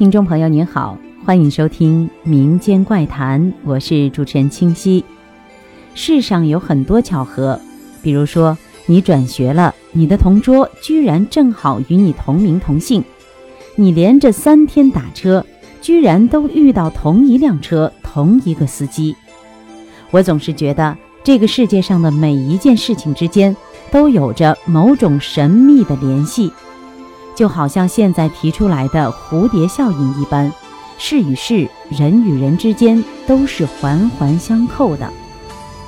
听众朋友您好，欢迎收听《民间怪谈》，我是主持人清溪。世上有很多巧合，比如说你转学了，你的同桌居然正好与你同名同姓；你连着三天打车，居然都遇到同一辆车、同一个司机。我总是觉得这个世界上的每一件事情之间都有着某种神秘的联系。就好像现在提出来的蝴蝶效应一般，事与事、人与人之间都是环环相扣的。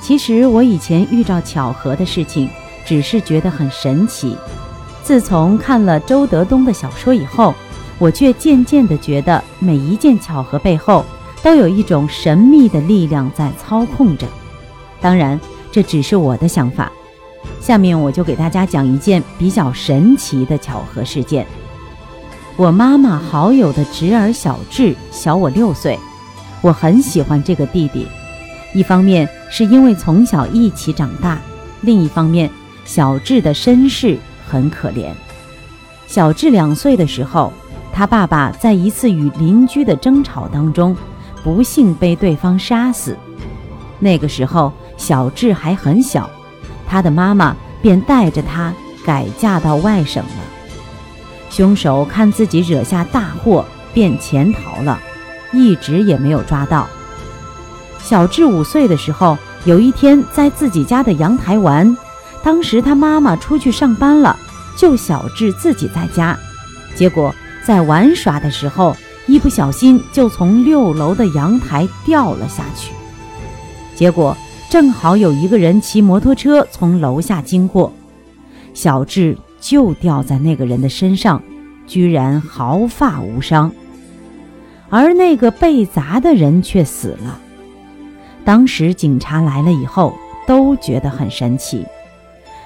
其实我以前遇到巧合的事情，只是觉得很神奇。自从看了周德东的小说以后，我却渐渐地觉得每一件巧合背后都有一种神秘的力量在操控着。当然，这只是我的想法。下面我就给大家讲一件比较神奇的巧合事件。我妈妈好友的侄儿小智小我六岁，我很喜欢这个弟弟。一方面是因为从小一起长大，另一方面小智的身世很可怜。小智两岁的时候，他爸爸在一次与邻居的争吵当中，不幸被对方杀死。那个时候小智还很小。他的妈妈便带着他改嫁到外省了。凶手看自己惹下大祸，便潜逃了，一直也没有抓到。小智五岁的时候，有一天在自己家的阳台玩，当时他妈妈出去上班了，就小智自己在家。结果在玩耍的时候，一不小心就从六楼的阳台掉了下去。结果。正好有一个人骑摩托车从楼下经过，小智就掉在那个人的身上，居然毫发无伤，而那个被砸的人却死了。当时警察来了以后，都觉得很神奇：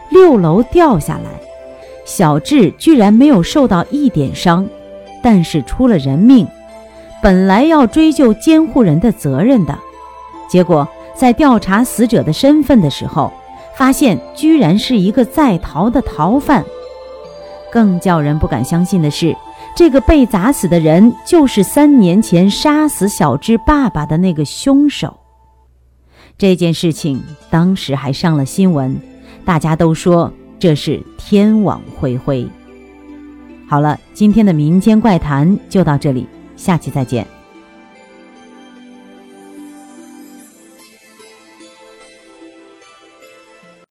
六楼掉下来，小智居然没有受到一点伤，但是出了人命。本来要追究监护人的责任的，结果。在调查死者的身份的时候，发现居然是一个在逃的逃犯。更叫人不敢相信的是，这个被砸死的人就是三年前杀死小智爸爸的那个凶手。这件事情当时还上了新闻，大家都说这是天网恢恢。好了，今天的民间怪谈就到这里，下期再见。